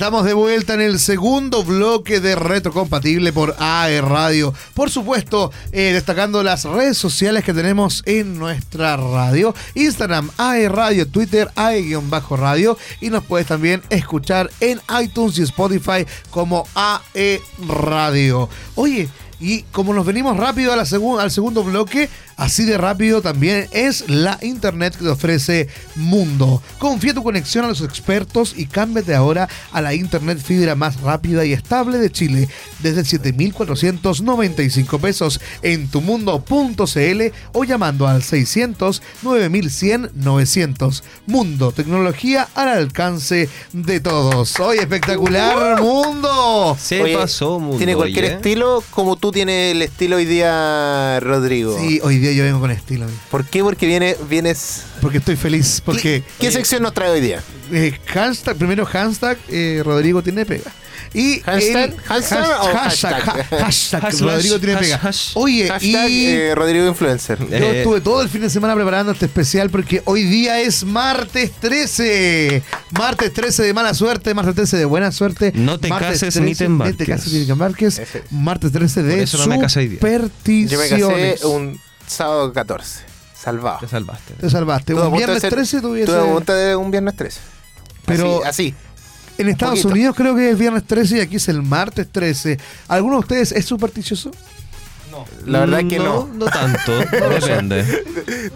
Estamos de vuelta en el segundo bloque de Retrocompatible por AE Radio. Por supuesto, eh, destacando las redes sociales que tenemos en nuestra radio. Instagram, AE Radio, Twitter, AE-radio. Y nos puedes también escuchar en iTunes y Spotify como AE Radio. Oye, y como nos venimos rápido a la al segundo bloque, así de rápido también es la internet que te ofrece Mundo. Confía tu conexión a los expertos y cámbiate ahora a la internet fibra más rápida y estable de Chile desde 7,495 pesos en tumundo.cl o llamando al 600 9100 900. Mundo, tecnología al alcance de todos. Hoy espectacular, Mundo. Se pasó, Mundo. Tiene cualquier estilo como tú tienes el estilo hoy día, Rodrigo. Sí, hoy día yo vengo con estilo. ¿Por qué? Porque viene, vienes. Porque estoy feliz. Porque, ¿Qué, sección nos trae hoy día? Eh, hashtag, primero hashtag eh, Rodrigo tiene pega. Y hashtag, hashtag, hashtag, Rodrigo tiene pega. Oye, y eh, Rodrigo Influencer. Yo estuve todo el fin de semana preparando este especial porque hoy día es martes 13. Martes 13 de mala suerte, martes 13 de buena suerte. No te cases ni te embarques. te cases ni te embarques. Martes 13 de supersticiones. Yo me casé un sábado 14. Salvado. Te salvaste. Te salvaste. Un viernes 13 tuviese... Tuve de un viernes 13. Pero así. En Estados Unidos creo que es viernes 13 y aquí es el martes 13. ¿Alguno de ustedes es supersticioso? No. La verdad es que no. No, tanto. depende.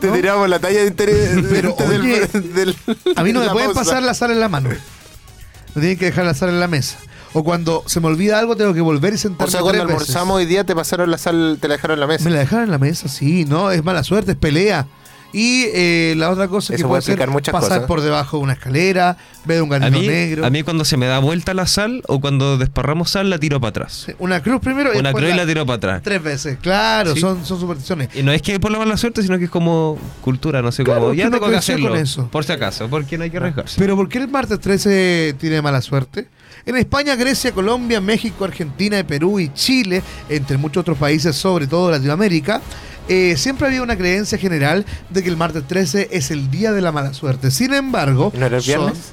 Te, tiramos la talla de interés Pero, del, A mí no me pueden pasar la sal en la mano. Me tienen que dejar la sal en la mesa. O cuando se me olvida algo, tengo que volver y sentarme. O sea, cuando almorzamos hoy día, te pasaron la sal, te la dejaron en la mesa. Me la dejaron en la mesa, sí, no, es mala suerte, es pelea. Y eh, la otra cosa que puede, ser pasar por debajo de una escalera, ver un ganito negro. A mí cuando se me da vuelta la sal o cuando desparramos sal la tiro para atrás. una cruz primero y Una cruz y la tiro para atrás. Tres veces, claro, son, son supersticiones. Y no es que por la mala suerte, sino que es como cultura, no sé cómo. Ya tengo que hacerlo. Con eso. Por si acaso, porque no hay que arriesgarse. Pero ¿por qué el martes 13 tiene mala suerte? En España, Grecia, Colombia, México, Argentina, Perú y Chile, entre muchos otros países, sobre todo Latinoamérica, eh, siempre había una creencia general de que el martes 13 es el día de la mala suerte. Sin embargo, ¿No era el viernes?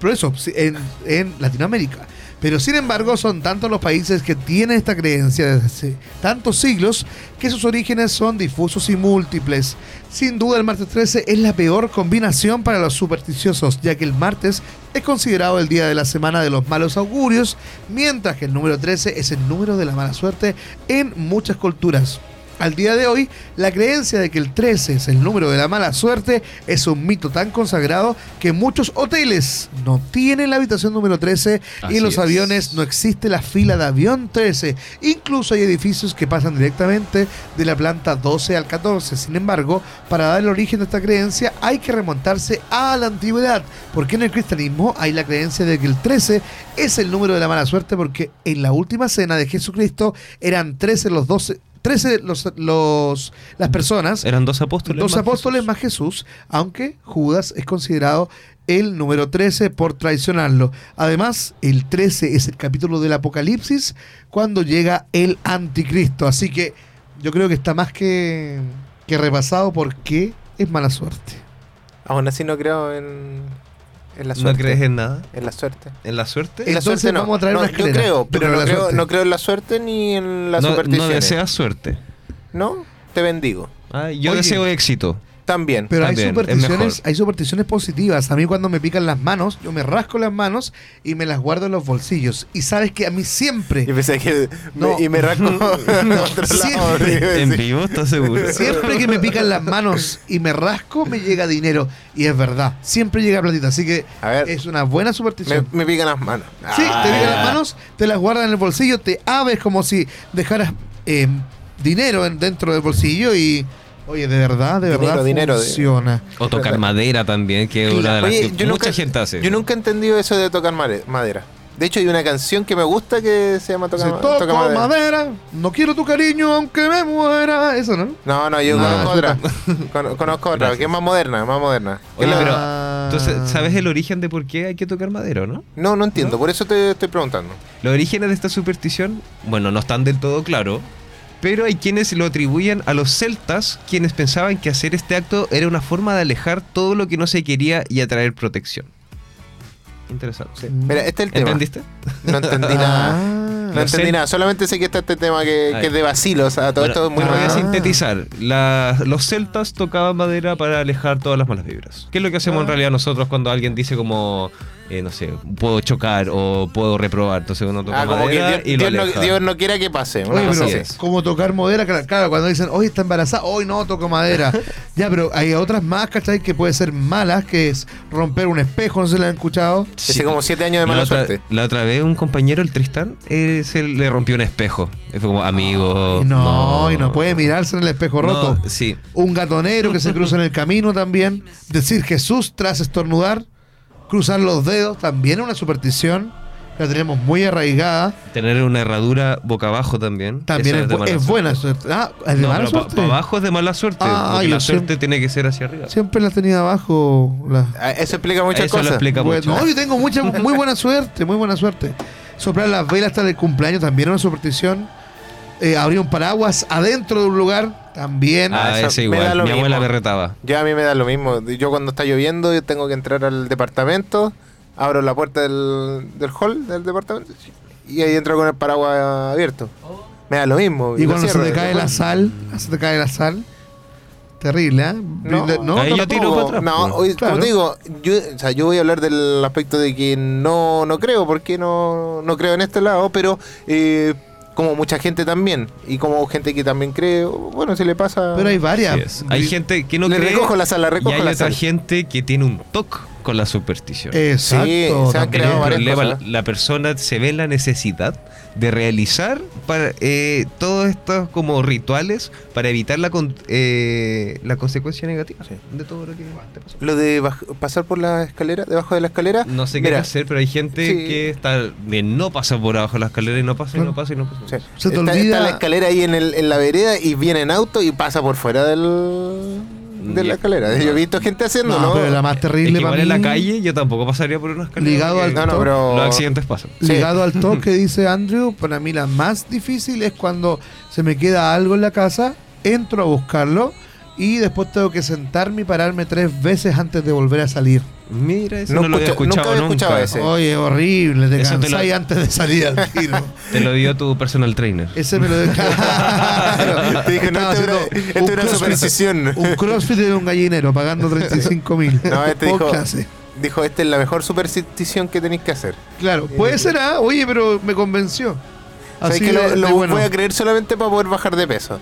por eso, en, en Latinoamérica. Pero sin embargo son tantos los países que tienen esta creencia desde hace tantos siglos que sus orígenes son difusos y múltiples. Sin duda el martes 13 es la peor combinación para los supersticiosos, ya que el martes es considerado el día de la semana de los malos augurios, mientras que el número 13 es el número de la mala suerte en muchas culturas. Al día de hoy, la creencia de que el 13 es el número de la mala suerte es un mito tan consagrado que muchos hoteles no tienen la habitación número 13 y en los aviones no existe la fila de avión 13. Incluso hay edificios que pasan directamente de la planta 12 al 14. Sin embargo, para dar el origen de esta creencia hay que remontarse a la antigüedad, porque en el cristianismo hay la creencia de que el 13 es el número de la mala suerte porque en la última cena de Jesucristo eran 13 los 12 13 los, los, las personas. Eran dos apóstoles. Dos apóstoles más Jesús, aunque Judas es considerado el número 13 por traicionarlo. Además, el 13 es el capítulo del Apocalipsis cuando llega el anticristo. Así que yo creo que está más que, que repasado porque es mala suerte. Aún así no creo en, en la suerte. ¿No crees en nada? En la suerte. ¿En la suerte? En la suerte no. vamos a traer una Yo creo, pero, no, creo, no, creo, en la suerte ni en la superstición. No deseas suerte. No, te bendigo. Ah, yo deseo éxito. También. Pero hay supersticiones, hay supersticiones positivas. A mí cuando me pican las manos, yo me rasco las manos y me las guardo en los bolsillos. Y sabes que a mí siempre. Y pensé que y me rasco siempre, ¿En vivo estás seguro? Siempre que me pican las manos y me rasco, me llega dinero. Y es verdad, siempre llega platita. Así que es una buena superstición. Me, pican las manos. Sí, te pican las manos, te las guardas en el bolsillo, te abres como si dejaras eh, dinero dentro del bolsillo y Oye, de verdad, de verdad dinero, funciona. O tocar madera también, que es una de las que mucha gente hace. Yo nunca he entendido eso de tocar madera. De hecho, hay una canción que me gusta que se llama Toca, toca madera. No quiero tu cariño aunque me muera. Eso, ¿no? No, no, yo conozco otra. conozco otra, que es más moderna, más moderna. Oye, pero, entonces, ¿sabes el origen de por qué hay que tocar madera, no? No, no entiendo. Por eso te estoy preguntando. Los orígenes de esta superstición, bueno, no están del todo claros pero hay quienes lo atribuyen a los celtas, quienes pensaban que hacer este acto era una forma de alejar todo lo que no se quería y atraer protección. Interesante. Sí. Mira, este es el tema. ¿Entendiste? No entendí nada. Ah. No entendí nada. Solamente sé que está este tema que, es de vacilo. O sea, todo Bueno, esto es muy voy a sintetizar. La- los celtas tocaban madera para alejar todas las malas vibras. ¿Qué es lo que hacemos en Ah. realidad nosotros cuando alguien dice como, eh, no sé, puedo chocar o puedo reprobar? Entonces uno toca Ah, como que madera Dios, y lo Dios no, aleja. Dios no quiera que pase. una Oye, pero así así. es. como tocar madera, claro, cuando dicen, hoy está embarazada, hoy no toco madera. ya, pero hay otras más, ¿cachai? Que puede ser malas, que es romper un espejo, no sé si lo han escuchado. Hace como siete años de la mala otra, suerte. la otra vez un compañero, el Tristán, eh, se le rompió un espejo. Fue como amigo. No, y no puede mirarse en el espejo No, roto. sí. Un gatonero que se cruza en el camino también. Decir Jesús tras estornudar. Cruzar los dedos también es una superstición. La tenemos muy arraigada. Tener una herradura boca abajo también. También es, de bu- mala es suerte. buena suerte. Ah, ¿es de No, mala suerte? pa' abajo es de mala suerte. Ah, porque la suerte siempre- tiene que ser hacia arriba. Siempre las tenía abajo. las- Ah, Eso explica muchas Eso lo cosas. explica Bueno, mucho. no, yo tengo mucha, muy buena suerte, muy buena suerte. Soplar las velas hasta el cumpleaños también es una superstición. Eh, abrir un paraguas adentro de un lugar también. Ah, Ah, igual. Mi abuela me retaba. Yo a mí me da lo mismo. Yo cuando está lloviendo, yo tengo que entrar al departamento, abro la puerta del, del hall del departamento y ahí entro con el paraguas abierto. Me da lo mismo. y cuando se te cae la sal, se te cae la sal. Terrible, ¿eh? No, no, Ahí yo tiro para atrás. No, oye, Claro. como te digo, yo, o sea, yo voy a hablar del aspecto de que no, no creo, porque no, no creo en este lado, pero eh, como mucha gente también, y como gente que también cree, bueno, se le pasa... Pero hay varias. Hay gente que no Le cree. recojo la sal, la recojo y hay la otra sal. gente que tiene un toque con la superstición. Exacto. Sí, se han creado el varias problema, la, cosas. la persona se ve en la necesidad de realizar para, eh, todos estos como rituales para evitar la, con- eh, la consecuencia negativa Sí. de todo lo que te pasó. Lo de pasar por la escalera, debajo de la escalera. No sé qué hacer, pero hay gente Sí. que está bien, no pasa por abajo de la escalera y no pasa y no pasa y no pasa. Sí. Se te está, olvida- está la escalera ahí en, el- en la vereda y viene en auto y pasa por fuera del, de la escalera. Yo he visto gente haciendo, No, pero la más Es terrible que para igual en la calle yo tampoco pasaría por una escalera. Ligado al No, no, pero... Los accidentes pasan. Sí. ligado al top que dice Andrew, para mí la más difícil es cuando se me queda algo en la casa, entro a buscarlo y después tengo que sentarme y pararme tres veces antes de volver a salir. Mira, eso No no, lo había escucha- nunca escuchado había nunca. escuchado ese. Oye, horrible, te Eso te lo- cansáis antes de salir al tiro. Te lo dio tu personal trainer. Ese me lo dejó. Te dije, no, esto era- un era crossfit- superstición. Un crossfit de un gallinero pagando 35 mil. No, este dijo- clase. Dijo, esta es la mejor superstición que tenéis que hacer. Claro, puede ser, ¿ah? Oye, pero me convenció. Así que lo, de lo bueno. voy a creer solamente para poder bajar de peso.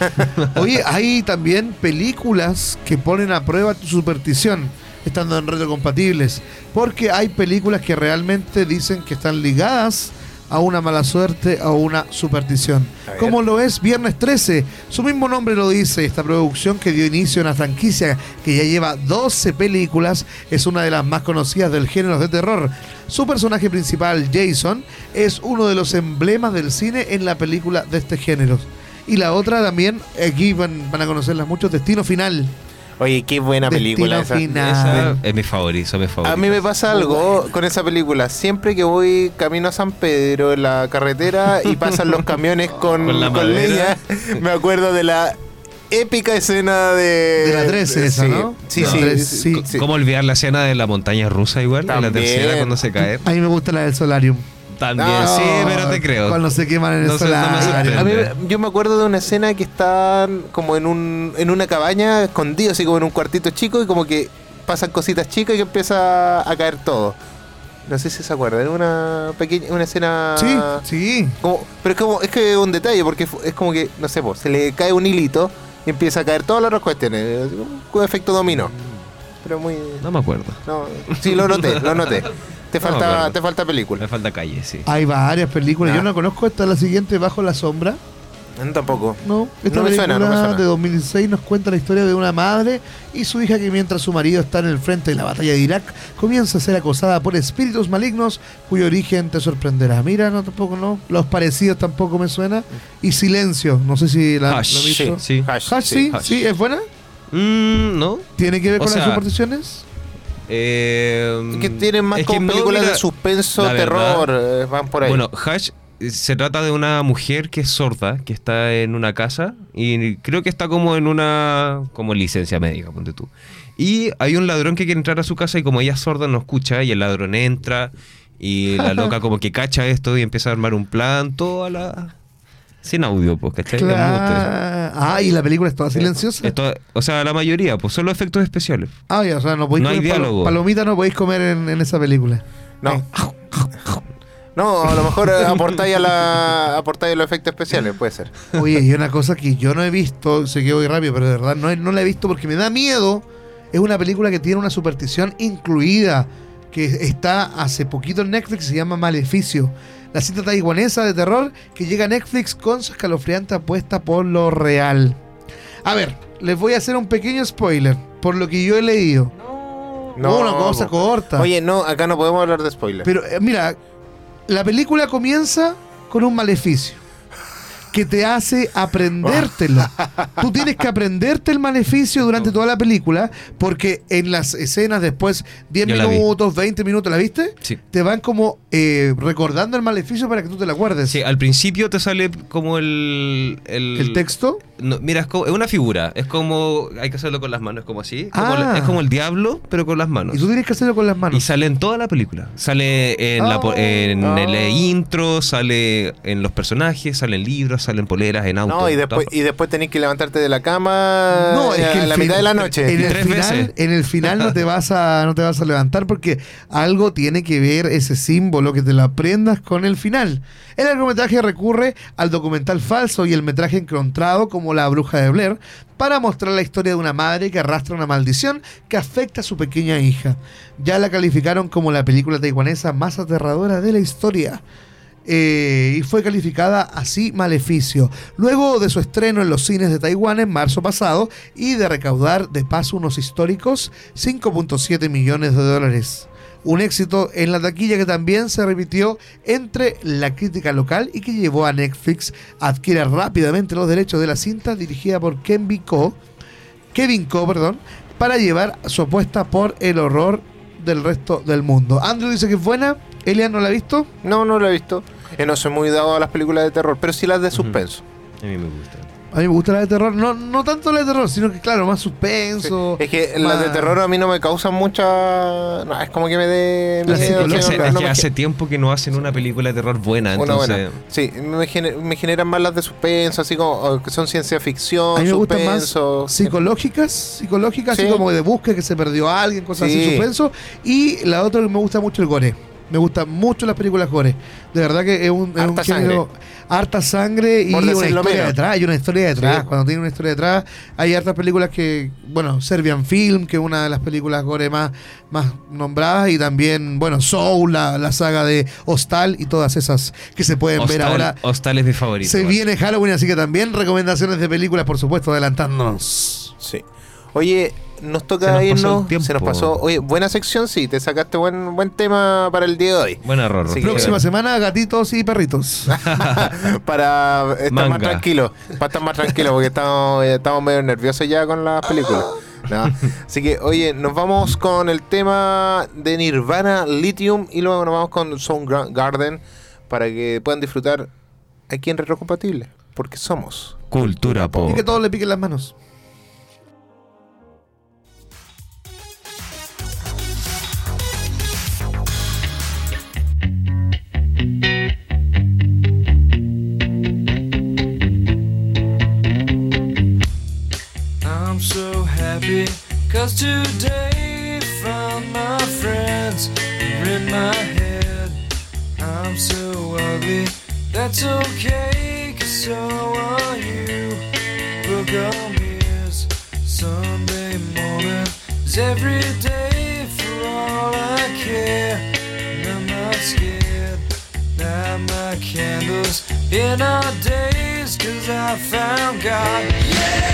Oye, hay también películas que ponen a prueba tu superstición, estando en retrocompatibles. Porque hay películas que realmente dicen que están ligadas a una mala suerte o una superstición. A. Como lo es Viernes 13. Su mismo nombre lo dice. Esta producción que dio inicio a una franquicia que ya lleva 12 películas es una de las más conocidas del género de terror. Su personaje principal, Jason, es uno de los emblemas del cine en la película de este género. Y la otra también, aquí van, van a conocerlas muchos, Destino Final. Oye, qué buena Destino película esa. Final. Esa es mi favorito, mi favorito. A mí me pasa algo con esa película. Siempre que voy camino a San Pedro en la carretera y pasan los camiones con, Con la con madera. leña, me acuerdo de la épica escena de. De la 13 esa, sí, ¿no? Sí, sí, 13, sí. ¿Cómo olvidar la escena de la montaña rusa igual? En la tercera cuando se cae. A mí me gusta la del Solarium. También, No, sí, pero te creo. Cuando se queman en el no. A mí, sorprende. yo me acuerdo de una escena que están como en un en una cabaña escondido así como en un cuartito chico y como que pasan cositas chicas y que empieza a caer todo. No sé si se acuerdan, es una pequeña una escena Sí, sí. como- pero es como es que es un detalle porque es como que no sé, po, se le cae un hilito y empieza a caer todas las otras cuestiones, un efecto dominó. Pero muy No me acuerdo. no, sí lo noté, lo noté. Te No me falta acuerdo. te falta película. Me falta calle, sí. Hay varias películas. Ah. Yo no conozco esta, la siguiente, Bajo la Sombra. No, tampoco. No, esta No me película suena, no me suena. de 2016 nos cuenta la historia de una madre y su hija que mientras su marido está en el frente de la batalla de Irak comienza a ser acosada por espíritus malignos cuyo origen te sorprenderá. Mira, no tampoco no. Los parecidos tampoco me suena. Y Silencio, no sé si la, Hush, la visto. sí. Hash, Hush, sí, Hush. sí, es buena. Mm, ¿No? ¿Tiene que ver O con las sea, supersticiones? Eh, que tienen más como no, películas mira, de suspenso, terror, verdad- eh, van por ahí. Bueno, Hash se trata de una mujer que es sorda, que está en una casa y creo que está como en una como licencia médica, ponte tú. Y hay un ladrón que quiere entrar a su casa y como ella es sorda no escucha y el ladrón entra y la loca como que cacha esto y empieza a armar un plan, toda la... Sin audio, pues, ¿cachai? Es Claro. Ah, y la película es toda silenciosa. Esto- o sea, la mayoría, pues solo efectos especiales. Ah, ya, o sea, no podéis No hay comer palo- diálogo. palomita, no podéis comer en, en esa película. No. No, a lo mejor eh, aportáis a la aportáis a los efectos especiales, puede ser. Oye, y una cosa que yo no he visto, sé que voy rápido, pero de verdad no, no la he visto porque me da miedo. Es una película que tiene una superstición incluida, que está hace poquito en Netflix, se llama Maleficio. La cinta taiwanesa de terror que llega a Netflix con su escalofriante apuesta por lo real. A ver, les voy a hacer un pequeño spoiler, por lo que yo he leído. No, una cosa corta. Oye, no, acá no podemos hablar de spoilers. Pero eh, mira, la película comienza con un maleficio que te hace aprendértelo. Tú tienes que aprenderte el maleficio durante toda la película porque en las escenas después 10 Yo la vi. minutos, 20 minutos, ¿la viste? Sí. Te van como eh, recordando el maleficio para que tú te la acuerdes. Sí, al principio te sale como el... El, El texto. No, mira, es, como- es una figura. Es como... Hay que hacerlo con las manos, como así. Como Ah. la- es como el diablo, pero con las manos. Y tú tienes que hacerlo con las Y manos. sale en toda la película. Sale en, la, en Oh. el intro, sale en los personajes, sale en libros, sale en poleras, en autos. no, y después, todo. y después tenés que levantarte de la cama No, es eh, que a la fin- mitad de la noche. En el, Tres final, veces. en el final no te vas a no te vas a levantar porque algo tiene que ver ese símbolo que te lo aprendas con el final. El largometraje recurre al documental falso y el metraje encontrado como La bruja de Blair para mostrar la historia de una madre que arrastra una maldición que afecta a su pequeña hija. Ya la calificaron como la película taiwanesa más aterradora de la historia. Eh, y fue calificada así Maleficio, luego de su estreno en los cines de Taiwán en marzo pasado y de recaudar de paso unos históricos 5.7 millones de dólares. Un éxito en la taquilla que también se repitió entre la crítica local y que llevó a Netflix a adquirir rápidamente los derechos de la cinta dirigida por Kevin Co, Kevin Co, perdón, para llevar su apuesta por el horror del resto del mundo. Andrew dice que es buena, Elian no la ha visto. No, no lo he visto. Eh, no soy muy dado a las películas de terror, pero sí las de suspenso. A mí me gusta. A mí me gusta la de terror, no, no tanto la de terror, sino que claro, más Sí. suspenso. Es que las de terror a mí no me causan mucha. No, es como que me dé. Miedo, Es, no, es no que hace tiempo que no hacen una película de terror buena, una entonces... buena. Sí, me, gener- me generan más las de suspenso, así como o que son ciencia ficción, A mí me gustan más suspenso. psicológicas, psicológicas, así Sí. como de búsqueda que se perdió a alguien, cosas así, Sí. suspenso. Y la otra que me gusta mucho el gore. Me gustan mucho las películas gore. De verdad que es un, es un Harta género. Harta sangre y una historia menos. detrás. Hay una historia detrás. Sí. Cuando tiene una historia detrás, hay hartas películas que. Bueno, Serbian Film, que es una de las películas gore más, más nombradas. Y también, bueno, Soul, la, la saga de Hostal y todas esas que se pueden ver ahora. Hostal es mi favorito. Se viene Halloween, así que también recomendaciones de películas, por supuesto, adelantándonos. Sí. Oye, nos Se toca nos pasó el irnos. tiempo. Se nos pasó. Oye, buena sección, sí. Te sacaste buen, buen tema para el día de hoy. Buen error. Así que- Próxima semana, gatitos y perritos. para estar más tranquilo. Para estar más tranquilo, porque estamos, eh, estamos medio nerviosos ya con las películas. No. Así que, oye, nos vamos con el tema de Nirvana Lithium y luego nos vamos con Soundgarden para que puedan disfrutar aquí en Retrocompatible. Porque somos. Cultura pop. y que todos le piquen las manos. Cause today found my friends are in my head. I'm so ugly, that's okay cause so are you. Book on ears, Sunday morning is every day for all I care. And I'm not scared. Light my candles in our days cause I found God. away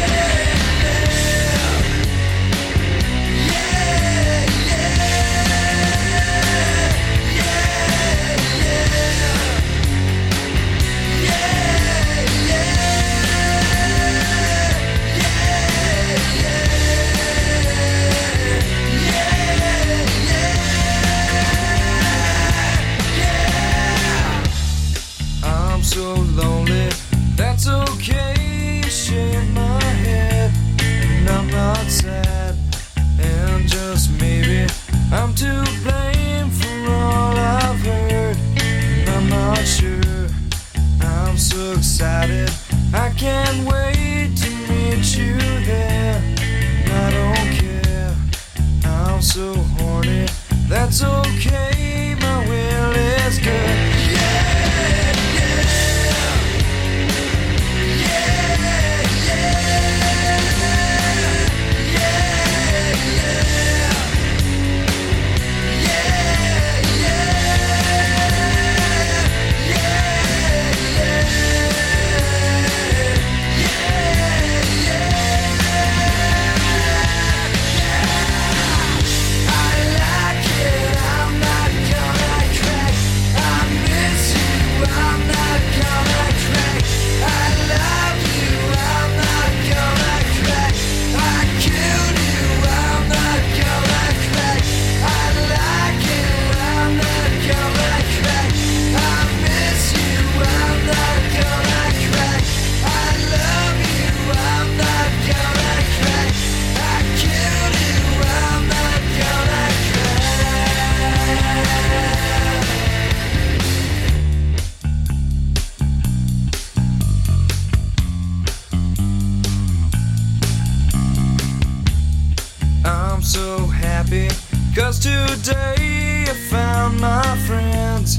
I found my friends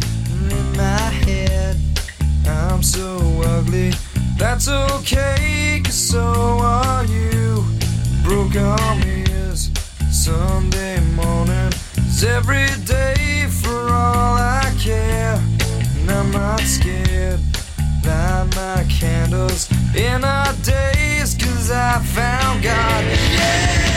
in my head. I'm so ugly. That's okay cause so are you. Broken arm is Sunday morning. Every day for all I care. And I'm not scared. Light my candles in our days cause I found God. Yeah!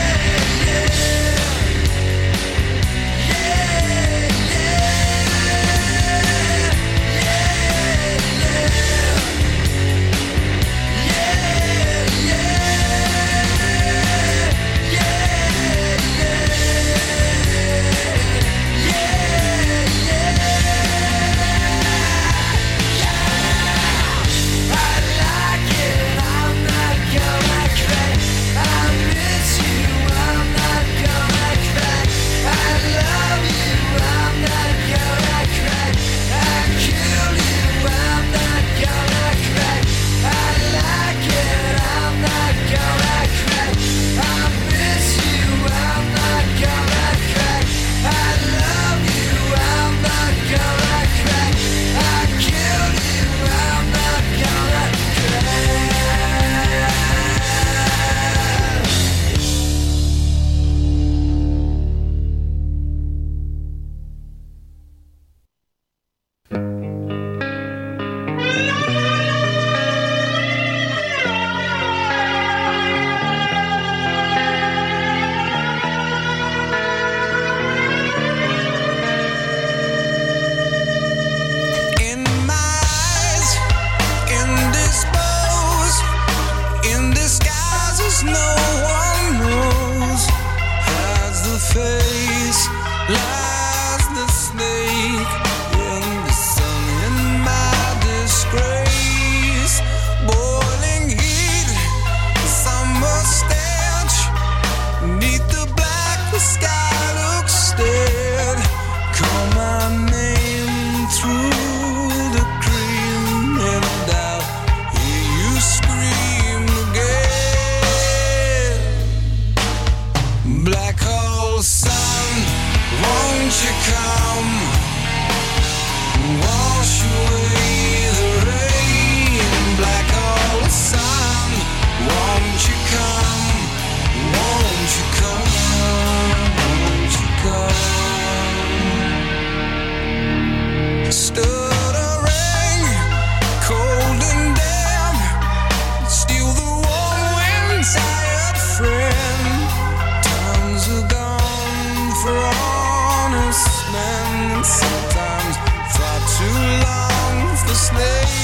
snake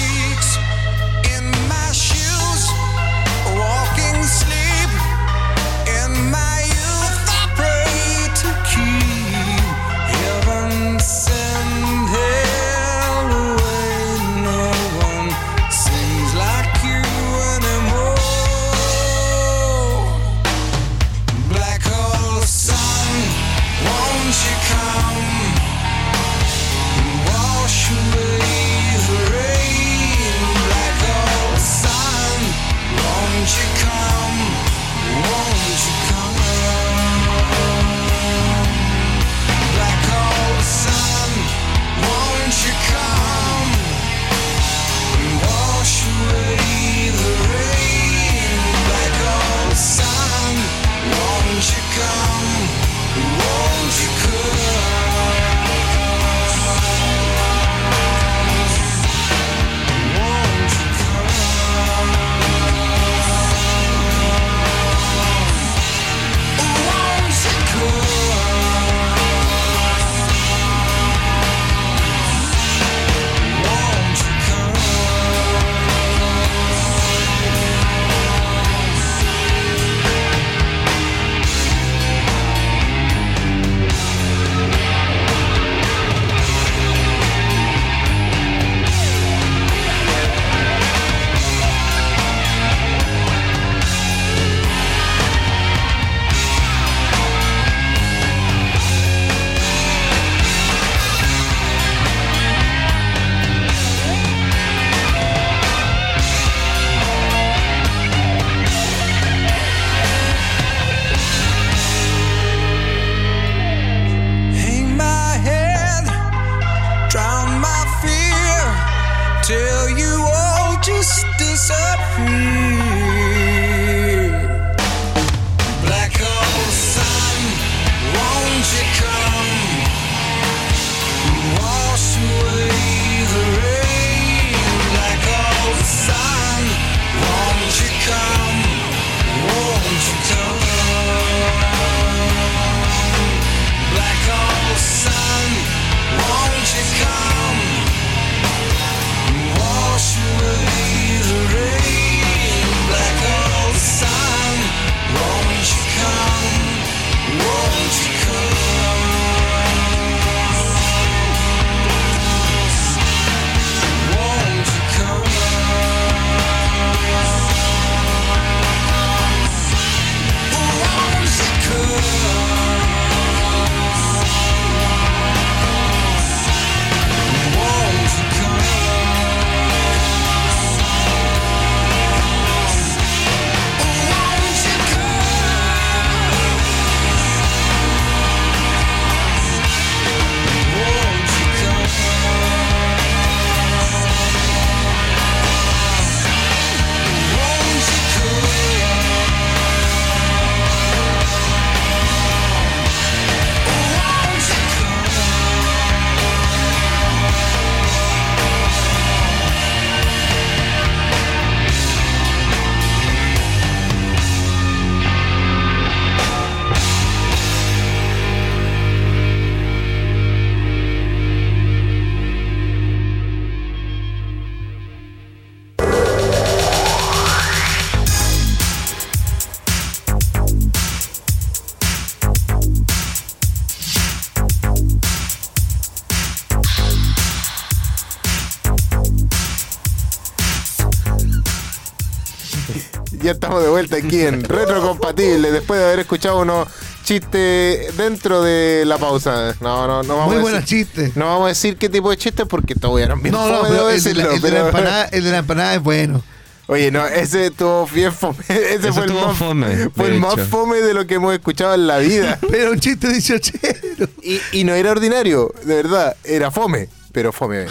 vuelta aquí en Retrocompatible después de haber escuchado unos chistes dentro de la pausa. No, no, no vamos Muy buenos chistes. No vamos a decir qué tipo de chistes porque todos eran bien No, no, pero el de, la, el de la empanada, el de la empanada es bueno. Oye, no, ese estuvo bien fome. Ese Ese fue el, más, fome, fue de el más fome de lo que hemos escuchado en la vida. Pero un chiste dieciochero. y, y no era ordinario, de verdad. Era fome, pero fome.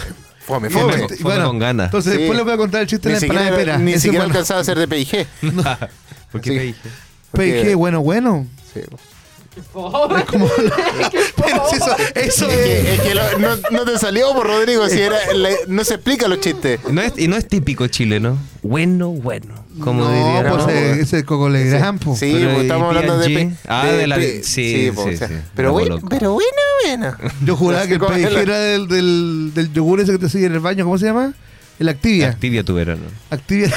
Fome, fome. Fome. Fome con ganas. Entonces Sí. después les voy a contar el chiste de la empanada de pera. ni siquiera bueno. alcanzaba a ser de PIG. ¿Por qué porque- Pe- bueno, bueno. Sí. Pero si eso, eso Es que, es. que lo- no, no te salió por Rodrigo, si era, la- no se explica los chistes. No es, y no es típico chileno. Bueno, bueno. Como no, diría. pues ¿no? ese, ese Coco Legrand, po. Sí, Pero, pues ¿y estamos hablando de, Ah, de la- P- sí, pues, sí, o sea, sí. Pero, bueno, pero bueno, bueno. Yo juraba que el Como PG era del, del, del yogur ese que te sigue en el baño. ¿Cómo se llama? El Activia. Activia tu verano. Activia.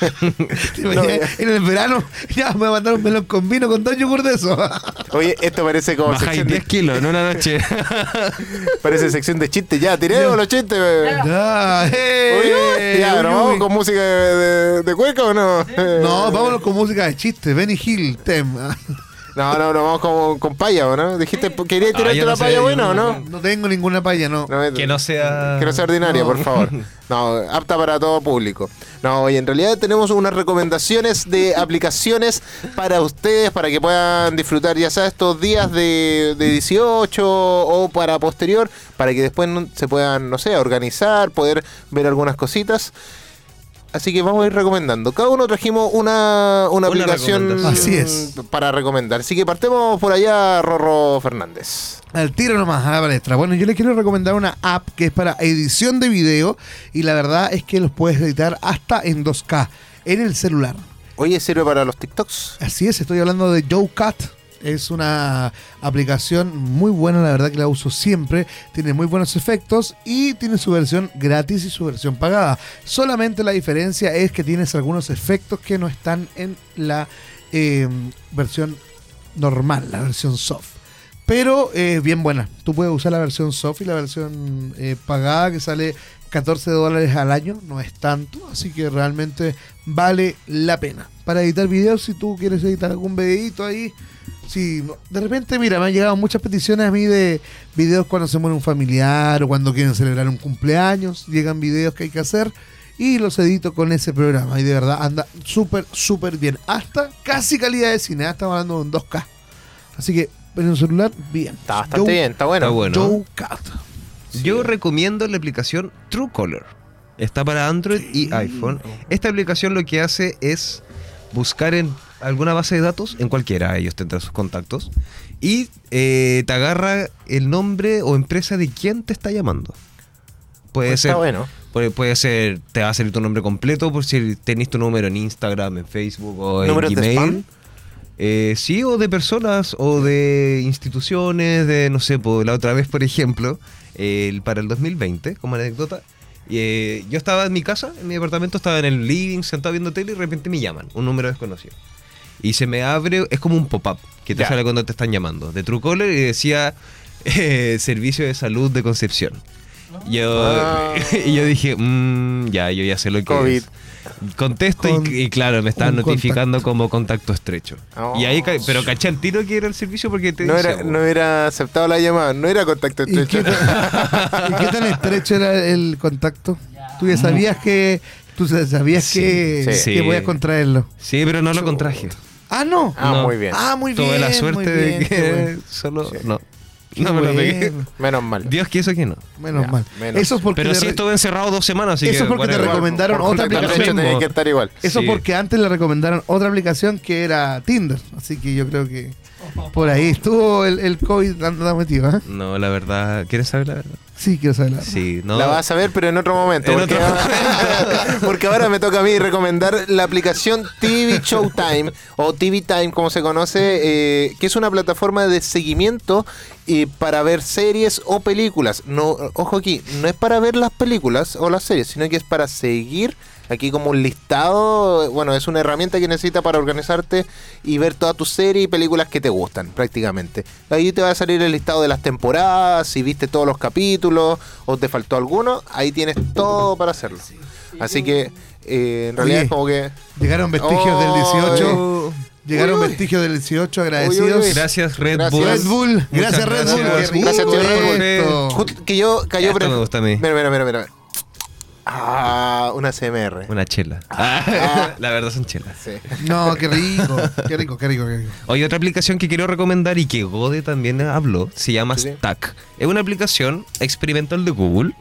En el verano ya me mandaron un melón con vino con dos yogur de eso. Oye, esto parece como Bajáis sección 10 de, kilos en una noche. parece sección de chistes. Ya, tiremos los chistes. ya, eh, Oye, ya, uy, ¿pero uy. vamos con música de, de- de cueca o no? No, vámonos con música de chiste. Benny Hill, Tem. No, no, no, vamos con, con paya, ¿o no? Dijiste, ¿querías Ah, tirarte sé, paya buena o no? No tengo ninguna paya, no. No, que no sea. Que no sea ordinaria, No. por favor. No, apta para todo público. No, y en realidad tenemos unas recomendaciones de aplicaciones para ustedes, para que puedan disfrutar ya sea estos días de, de 18 o para posterior, para que después no- se puedan, no sé, organizar, poder ver algunas cositas. Así que vamos a ir recomendando. Cada uno trajimos una, una Una aplicación. Así es. para recomendar. Así que partemos por allá, Rorro Fernández. Al tiro nomás, a la palestra. Bueno, yo les quiero recomendar una app que es para edición de video y la verdad es que los puedes editar hasta en 2K en el celular. Oye, ¿sirve para los TikToks? Así es, estoy hablando de JoeCat. Es una aplicación muy buena, la verdad que la uso siempre. Tiene muy buenos efectos y tiene su versión gratis y su versión pagada. Solamente la diferencia es que tienes algunos efectos que no están en la eh, versión normal, la versión soft. Pero es bien buena. Tú puedes usar la versión soft y la versión eh, pagada que sale 14 dólares al año. No es tanto, así que realmente vale la pena. Para editar videos, si tú quieres editar algún videito ahí. Si de repente, mira, me han llegado muchas peticiones a mí de videos cuando se muere un familiar o cuando quieren celebrar un cumpleaños. Llegan videos que hay que hacer y los edito con ese programa. Y de verdad anda súper, súper bien. Hasta casi calidad de cine. ¿eh? Estamos hablando de un 2K. Así que en un celular, bien. Está bastante Joe- bien, está bueno. Está bueno. Joe Cat. Yo recomiendo la aplicación Truecaller. Está para Android y iPhone. Esta aplicación lo que hace es buscar en alguna base de datos, en cualquiera ellos tendrán sus contactos, y eh, te agarra el nombre o empresa de quién te está llamando. Puede Pues ser, Está bueno. puede, puede ser, te va a salir tu nombre completo por si tenés tu número en Instagram, en Facebook o en ¿Números de Gmail. spam? Eh, sí, o de personas o de instituciones, de no sé, por la otra vez, por ejemplo, el- para el 2020, como anécdota, eh, yo estaba en mi casa, en mi departamento, estaba en el living, sentado viendo tele y de repente me llaman, un número desconocido. Y se me abre, es como un pop-up que te Ya. sale cuando te están llamando, de Truecaller y decía eh, Servicio de Salud de Concepción. Yo, Ah. y yo dije, "Mm, ya, yo ya sé lo que COVID. es. Contesto y- Con- y, claro, me estaban notificando como contacto estrecho. Oh. Y ahí, ca- pero caché al tiro que era el servicio porque te No dice, era, no era aceptado la llamada, no era contacto ¿Y qué, estrecho. tan, ¿Y qué tan estrecho era el contacto? Tú ya sabías que. Tú sabías Sí, que, sí. que voy a contraerlo. Sí, pero no lo contraje. Ah, no. Ah, No. muy bien. Ah, muy bien. Tuve la suerte bien, de que bueno. solo... Sí. No, Qué no me lo pegué. Menos mal. Dios quiso que no. Menos Ya, mal. menos. Eso es porque, Pero sí re- estuve encerrado dos semanas, así Eso es porque te recomendaron Por otra aplicación. que estar igual. eso Sí. porque antes le recomendaron otra aplicación que era Tinder. Así que yo creo que por ahí estuvo el, el COVID dando metido. ¿eh? No, la verdad... ¿Quieres saber la verdad? Sí, quiero saberla. Sí, no... La vas a ver, pero en otro momento. En porque, otro porque ahora me toca a mí recomendar la aplicación TV Showtime o TV Time, como se conoce, eh, que es una plataforma de seguimiento eh, para ver series o películas. No, ojo aquí, no es para ver las películas o las series, sino que es para seguir. Aquí como un listado, bueno, es una herramienta que necesitas para organizarte y ver todas tus series y películas que te gustan, prácticamente. Ahí te va a salir el listado de las temporadas, si viste todos los capítulos o te faltó alguno, ahí tienes todo para hacerlo. Así que eh, en realidad Oye, es como que... Llegaron vestigios Oh, del 18. Oh, Llegaron Uy, uy. vestigios del 18 Uy, agradecidos. uy, uy. Gracias Red Gracias. Bull. Red Bull. Muchas Gracias Red Bull. gracias. Gracias, tío Red Bull. que yo... Que yo Esto me gusta a mí. Mira, mira, mira, mira. Ah, una CMR. Una chela. Ah. la verdad son chelas. Sí. No, qué rico. Qué rico, qué rico, qué rico. Oye, otra aplicación que quiero recomendar y que Gode también habló, se llama Sí, sí. Stack. Es una aplicación experimental de Google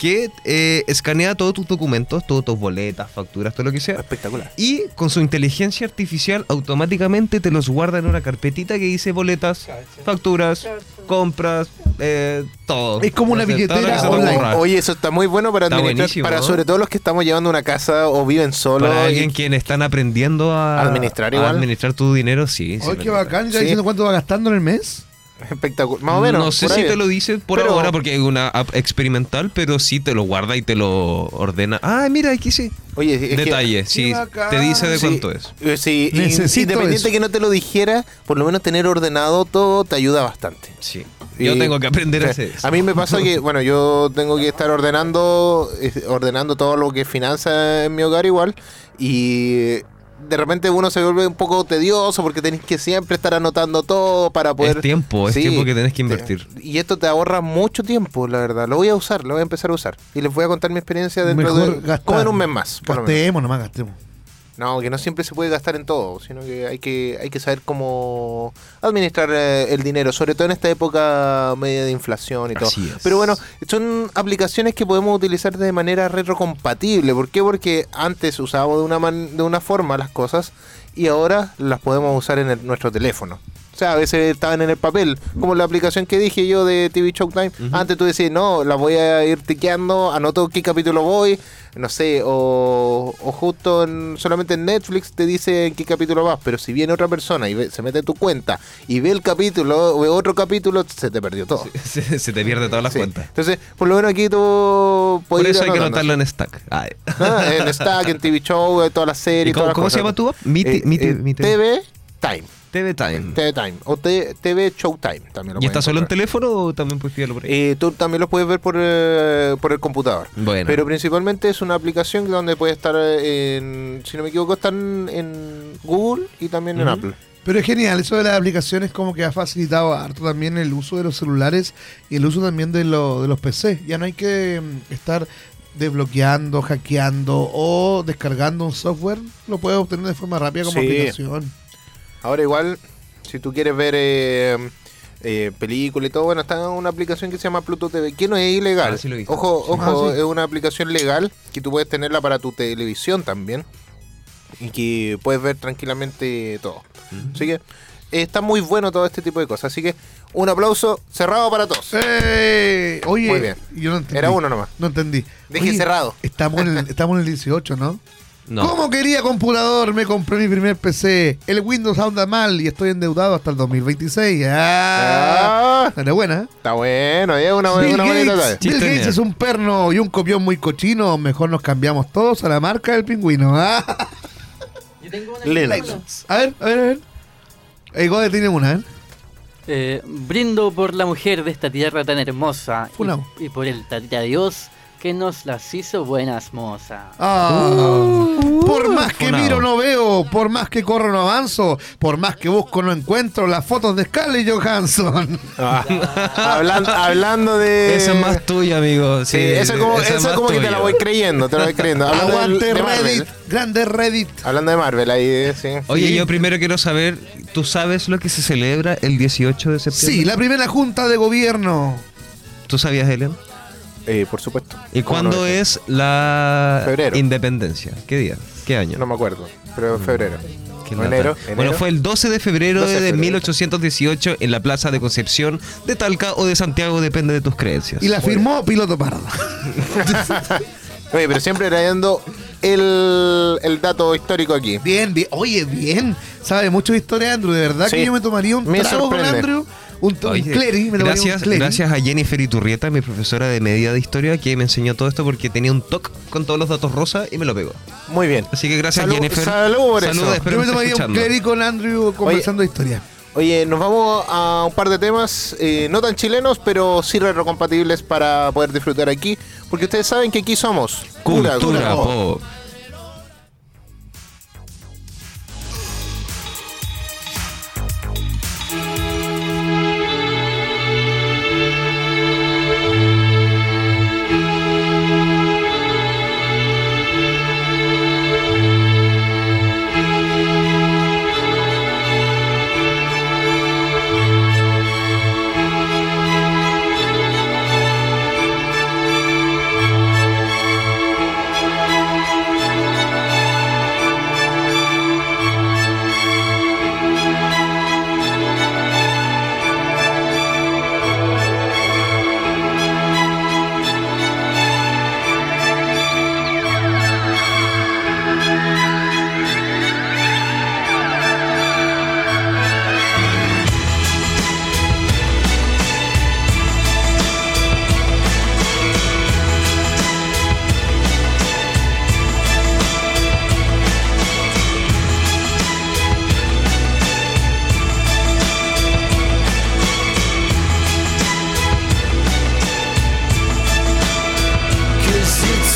que eh, escanea todos tus documentos, todas tus boletas, facturas, todo lo que sea. Espectacular. Y con su inteligencia artificial automáticamente te los guarda en una carpetita que dice boletas, facturas, compras, eh, todo. Es como una billetera online. Oye, eso está muy bueno para administrar, para ¿no? sobre todo los que estamos llevando una casa o viven solos. Para y- alguien que están aprendiendo a Administrar a igual. administrar tu dinero, sí. me qué bacán. ¿Ya Sí. diciendo cuánto va gastando en el mes? Espectacular. Más o menos. No sé si ahí. te lo dice por Pero- ahora porque es una app experimental, pero sí te lo guarda y te lo ordena. Ah, mira, aquí sí. Oye, es que- Detalle, sí. Te dice de Sí, cuánto es. eh, sí, independiente eso. que no te lo dijera, por lo menos tener ordenado todo te ayuda bastante. Sí. Yo tengo que aprender a hacer eso. A mí me pasa que, bueno, yo tengo que estar ordenando, ordenando todo lo que es finanzas en mi hogar igual, y de repente uno se vuelve un poco tedioso porque tenés que siempre estar anotando todo para poder... Es tiempo, es Sí, tiempo que tenés que te- invertir. Y esto te ahorra mucho tiempo, la verdad. Lo voy a usar, lo voy a empezar a usar. Y les voy a contar mi experiencia dentro Mejor de... gastar. Como en un mes más, por. Gastemos, nomás gastemos. No, que no siempre se puede gastar en todo, sino que hay que, hay que saber cómo administrar eh, el dinero, sobre todo en esta época media de inflación y todo. Es. Pero bueno, son aplicaciones que podemos utilizar de manera retrocompatible. ¿Por qué? Porque antes usábamos de una, man- de una forma las cosas y ahora las podemos usar en el- nuestro teléfono. O sea, a veces estaban en el papel, como la aplicación que dije yo de TV Showtime. Ujú. Antes tú decías, no, la voy a ir tiqueando, anoto qué capítulo voy, no sé, o, o justo en- solamente en Netflix te dice en qué capítulo vas, pero si viene otra persona y ve- se mete en tu cuenta y ve el capítulo o ve otro capítulo, se te perdió todo. Se, se te pierde todas las Sí. cuentas. Entonces, por lo menos aquí tú Por puedes eso ir hay que anotarlo en Stack. Ay. Ah, en Stack, en TV Show, en todas las series. ¿Y cómo, todas las cómo se llama tu app? Mi, Eh, mi- eh, mi- TV Time. TV Time. TV Time. O T- TV Showtime también lo ¿Y está solo en teléfono o también puedes pillarlo por ahí? Eh, tú también lo puedes ver por, eh, por el computador. bueno. Pero principalmente es una aplicación donde puede estar en, si no me equivoco, están en Google y también en. Apple. Pero es genial, eso de las aplicaciones como que ha facilitado harto también el uso de los celulares y el uso también de, lo- de los PC. Ya no hay que mm, estar desbloqueando, hackeando o descargando un software, lo puedes obtener de forma rápida como Sí. aplicación. Ahora igual, si tú quieres ver eh, eh, película y todo, bueno, está una aplicación que se llama Pluto TV, que no es ilegal. Ah, sí lo. Ojo, Sí. ojo, Ah, sí. es una aplicación legal que tú puedes tenerla para tu televisión también. y que puedes ver tranquilamente todo. Así que eh, está muy bueno todo este tipo de cosas. Así que un aplauso cerrado para todos. ¡Ey! Oye, Muy bien. yo no entendí. Era uno nomás. No entendí. Dije cerrado. Estamos en, el, estamos en el 18, ¿no? No. ¿Cómo quería computador? Me compré mi primer PC. El Windows anda mal y estoy endeudado hasta el 2026. ¡Ah! Ah, Era buena, ¿eh? está bueno, es una, Bill una bonita Gates. Bill Chiste Gates es un perno y un copión muy cochino. Mejor nos cambiamos todos a la marca del pingüino. ¿ah? Yo tengo una Linux. A ver, a ver, a ver. El Gode tiene una, ¿eh? Eh, brindo por la mujer de esta tierra tan hermosa y, y por el tatita Dios que nos las hizo buenas mozas. Ah, por más que Funado. miro no veo, por más que corro no avanzo, por más que busco no encuentro las fotos de Scarlett Johansson. Ah, hablan- hablando de. Esa es más tuya, amigo. Sí, eso como, esa es eso más como que te la voy creyendo, te la voy creyendo. Aguante de. Reddit, grande Reddit. Hablando de Marvel, ahí, eh, sí. Oye, Sí. yo primero quiero saber, ¿tú sabes lo que se celebra el 18 de septiembre? Sí, la primera junta de gobierno. ¿Tú sabías, Helen? Eh, por supuesto. ¿Y ¿Cómo cuándo no? es la Febrero. independencia? ¿Qué día? ¿Qué año? No me acuerdo, pero en febrero. Lata. enero, Bueno, fue el 12 de febrero 12 de de febrero. 1818 en la Plaza de Concepción de Talca o de Santiago, depende de tus creencias. Y la firmó Piloto Pardo. Oye, pero siempre trayendo el, el dato histórico aquí. Bien, bien. Oye, bien. Sabe mucho de historia, Andrew. De verdad Sí. que yo me tomaría un Me trago con. Andrew. Un, un Oye, cleri, me gracias, un gracias a Jennifer Iturrieta, mi profesora de medida de historia, que me enseñó todo esto porque tenía un TOC con todos los datos rosa y me lo pegó. Muy bien. Así que gracias, Salud- Jennifer. salud por eso. Saludos, espero Yo me tomaría un cleri con Andrew conversando de historia. Oye, nos vamos a un par de temas eh, no tan chilenos, pero sí retrocompatibles para poder disfrutar aquí. Porque ustedes saben que aquí somos Cultura, pop. pop.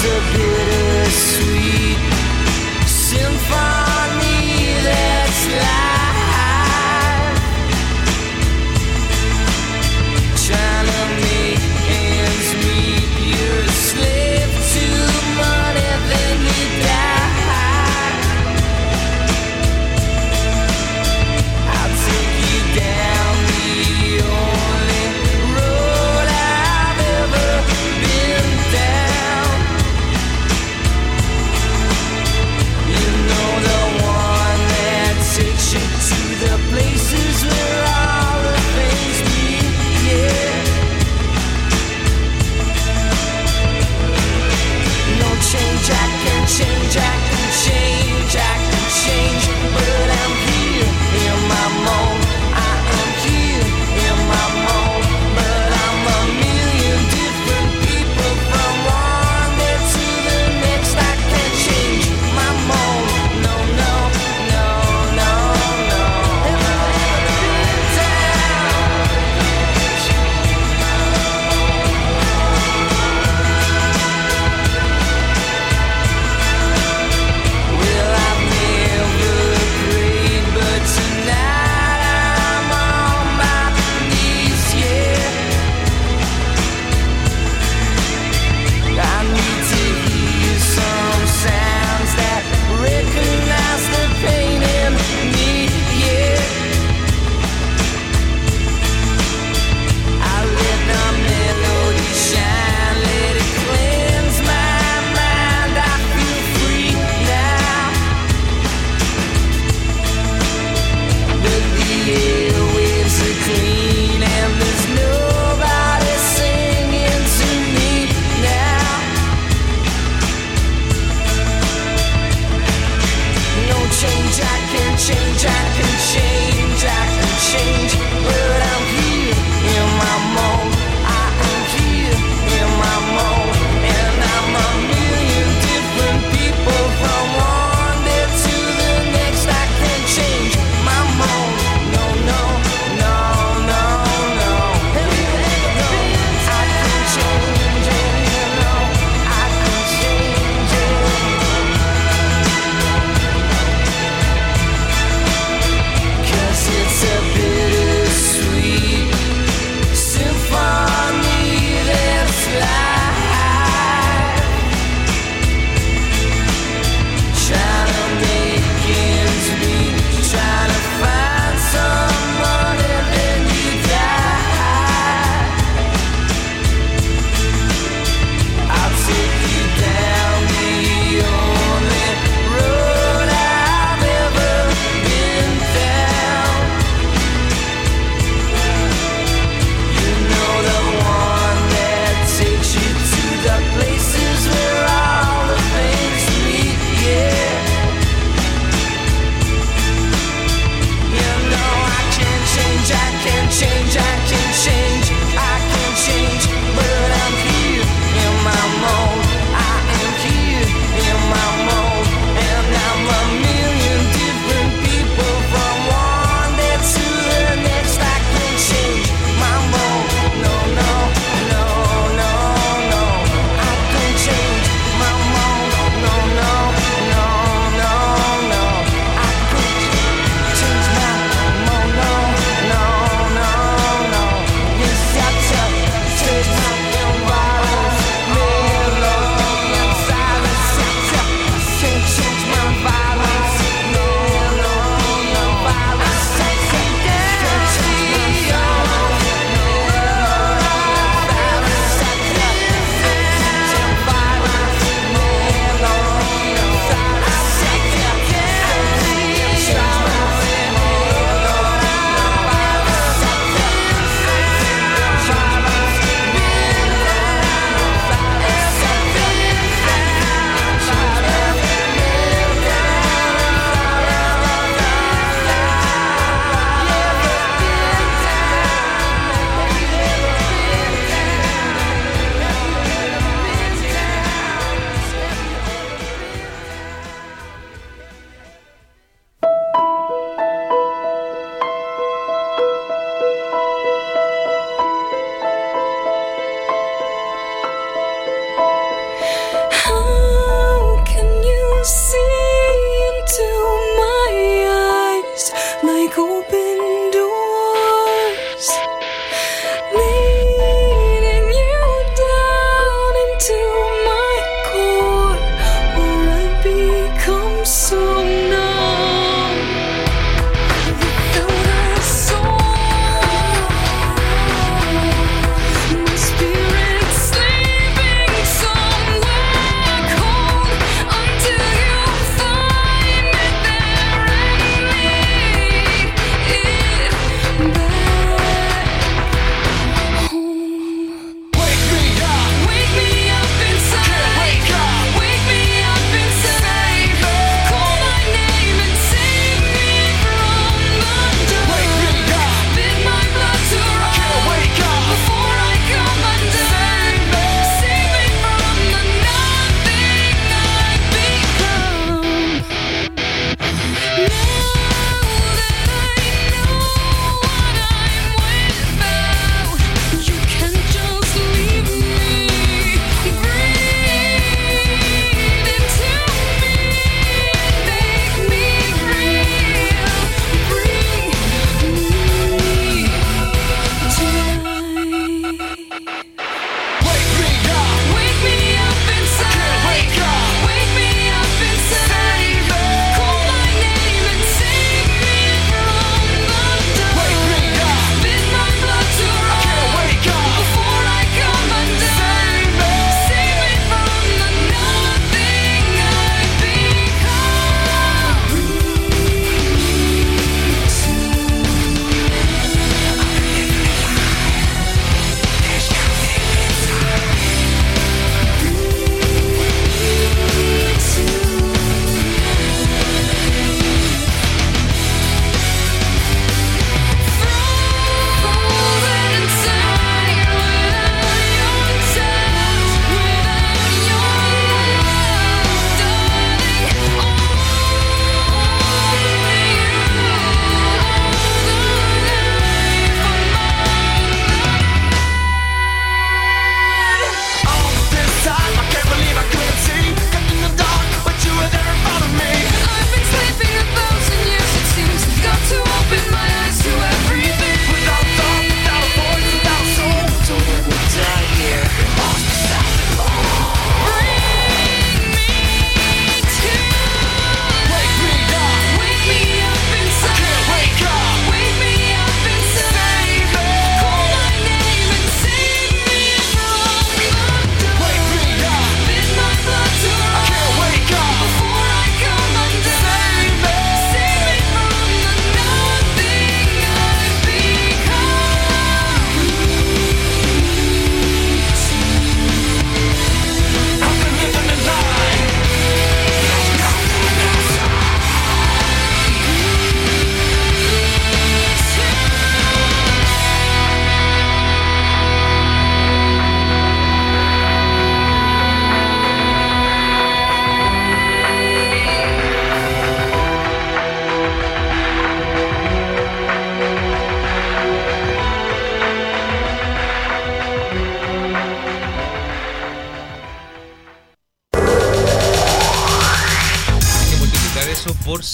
disappeared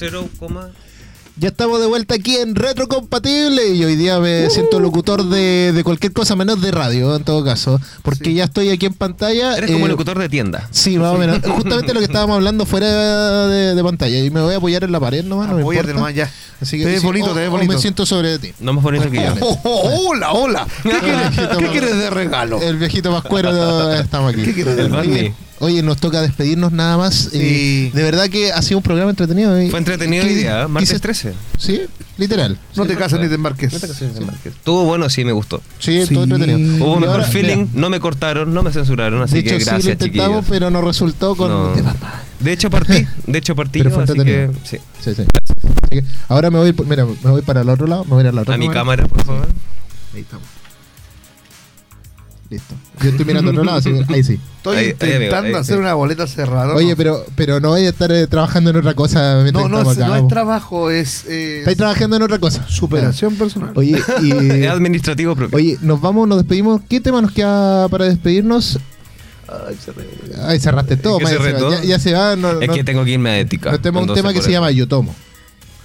0, Ya estamos de vuelta aquí en Retrocompatible y hoy día me siento locutor de, de cualquier cosa menos de radio, en todo caso, porque Sí. ya estoy aquí en pantalla. Eres como eh, locutor de tienda. Sí, más o menos. Justamente lo que estábamos hablando fuera de, de pantalla. Y me voy a apoyar en la pared nomás, no me Apóyate nomás ya. Así que Te ves sí, bonito, o- te ves o bonito. me siento sobre ti. No más bonito que yo. Oh, oh, hola, hola. ¿Qué quieres, ¿qué quieres de regalo? El viejito más cuero estamos aquí. ¿Qué quieres de regalo? Oye, nos toca despedirnos nada más. Sí. Eh, de verdad que ha sido un programa entretenido. eh. Fue entretenido ¿Qué- hoy día, ¿eh? martes quise- 13. Sí, literal. No te cases ni te embarques. Estuvo bueno, sí, me gustó. Sí, Sí. todo entretenido. Hubo Y mejor ahora, feeling, mira, no me cortaron, no me censuraron, así de que hecho, sí gracias, lo intentamos, chiquillos. pero no resultó con. No. de papá. De hecho partí, de hecho partí Pero yo, fue así que sí. Sí, sí. Así que ahora me voy, por- mira, me voy para el otro lado, me voy a ir a la otra A mi cámara, por favor. Ahí estamos. Listo. Yo estoy mirando a otro lado, así que ahí sí. Estoy Ahí- ahí, intentando amigo, ahí, hacer una boleta cerrada. Oye, pero, pero no voy a estar eh, trabajando en otra cosa no, no, es, acá. no es trabajo, es eh, Estáis trabajando en otra cosa. superación personal. Oye, y, Es administrativo propio. oye, nos vamos, nos despedimos. ¿Qué tema nos queda para despedirnos? Ay, cerraste todo, que más cerré encima. todo. Ya, ya se va. No, es no- que tengo que irme a ética. nos tenemos un tema que se llama Yo Tomo.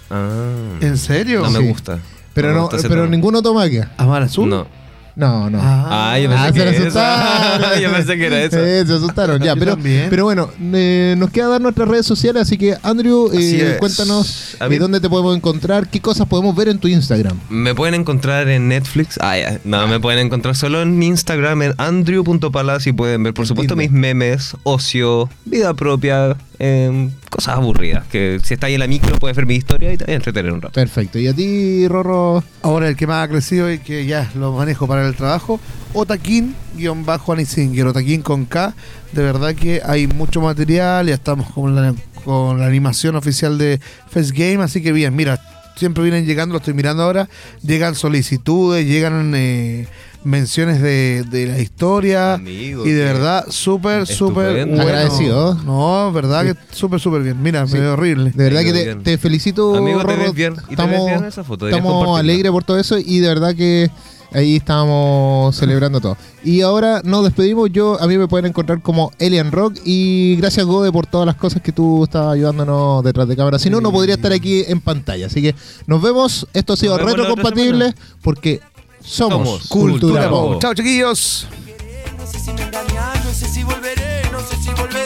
Ah, ¿En serio? no me Sí. gusta. Pero, no, pero ninguno toma aquí. ¿Amar azul? No. No, no. Ah, yo pensé Ah, se que eso. asustaron. yo pensé que era eso. Eh, se asustaron, ya. Pero, también. pero bueno, eh, nos queda dar nuestras redes sociales, así que Andrew, eh, Así cuéntanos A eh, mí- dónde te podemos encontrar, qué cosas podemos ver en tu Instagram. Me pueden encontrar en Netflix. Ah, ya. No, me pueden encontrar solo en Instagram, en andrew.palas y pueden ver, por supuesto, mis memes, ocio, vida propia, em, cosas aburridas. Que si está ahí en la micro, puedes ver mi historia y también entretener un rato. Perfecto. ¿Y a ti, Rorro? Ahora el que más ha crecido y que ya lo manejo para el trabajo, Otakin, guion bajo Anisinger, Otakin con K. De verdad que hay mucho material, ya estamos con la, con la animación oficial de Fest Game, así que bien, mira, siempre vienen llegando, lo estoy mirando ahora, llegan solicitudes, llegan eh, menciones de, de la historia. Amigo, y de verdad, súper, súper bueno. Agradecido. No, verdad que súper, súper bien. Mira, Sí. me horrible. De verdad Te que te, te felicito, Amigo, te ves bien. Y te ves Estamos, bien en esa foto, estamos alegres por todo eso y de verdad que ahí estábamos celebrando todo. Y ahora nos despedimos. Yo A mí me pueden encontrar como Elian Rock y gracias, Gode, por todas las cosas que tú estás ayudándonos detrás de cámara. Si no, no podría estar aquí en pantalla. Así que nos vemos. Esto ha sido retrocompatible semana. porque somos, Somos Cultura, Cultura Pop. Pop. Chao, chiquillos. No sé si me engañas, no sé si volveré, no sé si volverá.